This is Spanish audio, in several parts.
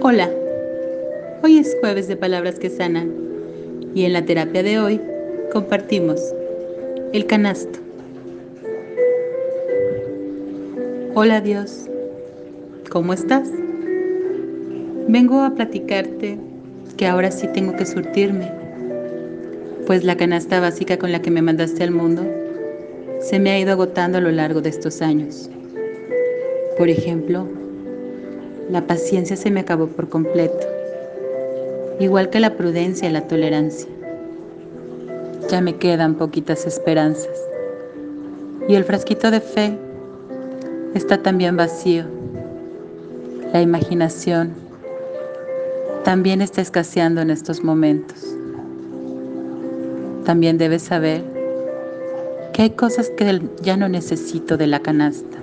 Hola, hoy es jueves de Palabras que Sanan y en la terapia de hoy compartimos el canasto. Hola Dios, ¿cómo estás? Vengo a platicarte que ahora sí tengo que surtirme, pues la canasta básica con la que me mandaste al mundo se me ha ido agotando a lo largo de estos años. Por ejemplo, la paciencia se me acabó por completo, igual que la prudencia y la tolerancia. Ya me quedan poquitas esperanzas. Y el frasquito de fe está también vacío. La imaginación también está escaseando en estos momentos. También debes saber que hay cosas que ya no necesito de la canasta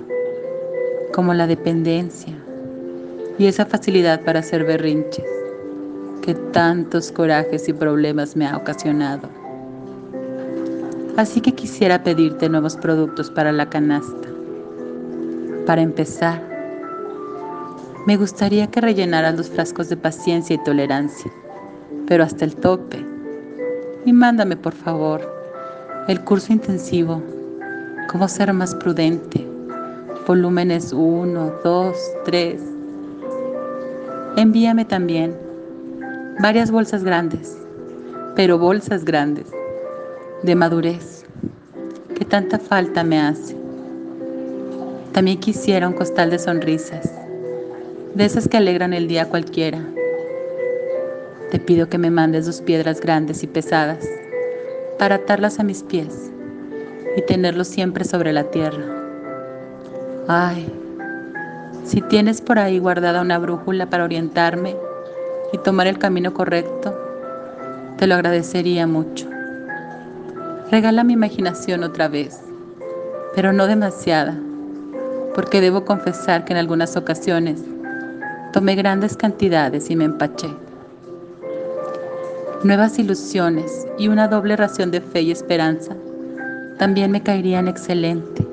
como la dependencia y esa facilidad para hacer berrinches que tantos corajes y problemas me ha ocasionado. Así que quisiera pedirte nuevos productos para la canasta. Para empezar, me gustaría que rellenaras los frascos de paciencia y tolerancia, pero hasta el tope. Y mándame, por favor, el curso intensivo, cómo ser más prudente, volúmenes 1, 2, 3. Envíame también varias bolsas grandes, pero bolsas grandes, de madurez, que tanta falta me hace. También quisiera un costal de sonrisas, de esas que alegran el día cualquiera. Te pido que me mandes dos piedras grandes y pesadas para atarlas a mis pies y tenerlos siempre sobre la tierra. Ay, si tienes por ahí guardada una brújula para orientarme y tomar el camino correcto, te lo agradecería mucho. Regala mi imaginación otra vez, pero no demasiada, porque debo confesar que en algunas ocasiones tomé grandes cantidades y me empaché. Nuevas ilusiones y una doble ración de fe y esperanza también me caerían excelente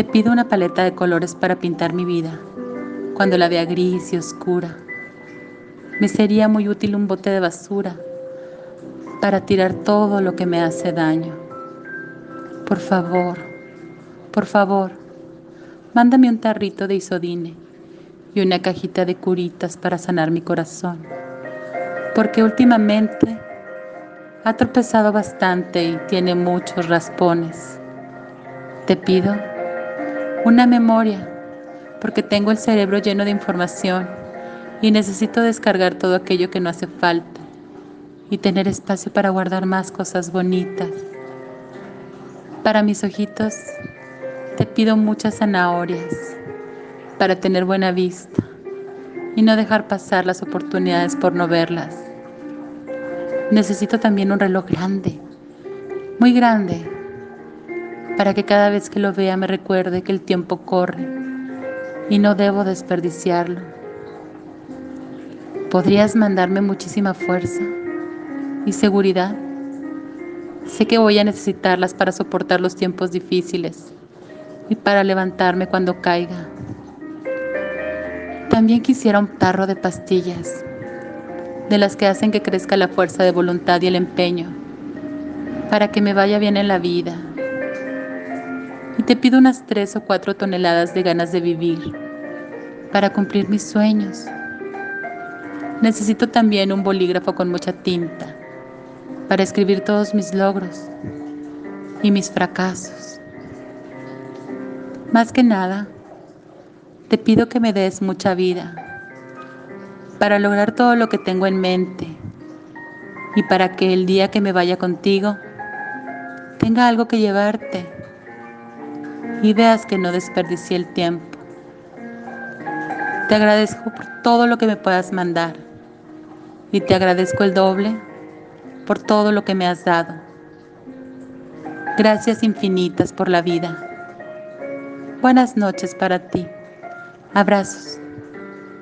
te pido una paleta de colores para pintar mi vida, cuando la vea gris y oscura. Me sería muy útil un bote de basura para tirar todo lo que me hace daño. Por favor, por favor, mándame un tarrito de isodine y una cajita de curitas para sanar mi corazón, porque últimamente ha tropezado bastante y tiene muchos raspones. Te pido una memoria, porque tengo el cerebro lleno de información y necesito descargar todo aquello que no hace falta y tener espacio para guardar más cosas bonitas. Para mis ojitos, te pido muchas zanahorias para tener buena vista y no dejar pasar las oportunidades por no verlas. Necesito también un reloj grande, muy grande, para que cada vez que lo vea me recuerde que el tiempo corre y no debo desperdiciarlo. ¿Podrías mandarme muchísima fuerza y seguridad? Sé que voy a necesitarlas para soportar los tiempos difíciles y para levantarme cuando caiga. También quisiera un tarro de pastillas, de las que hacen que crezca la fuerza de voluntad y el empeño, para que me vaya bien en la vida te pido unas tres o cuatro toneladas de ganas de vivir para cumplir mis sueños. Necesito también un bolígrafo con mucha tinta para escribir todos mis logros y mis fracasos. Más que nada, te pido que me des mucha vida para lograr todo lo que tengo en mente y para que el día que me vaya contigo tenga algo que llevarte y veas que no desperdicié el tiempo. Te agradezco por todo lo que me puedas mandar y te agradezco el doble por todo lo que me has dado. Gracias infinitas por la vida. Buenas noches para ti. Abrazos.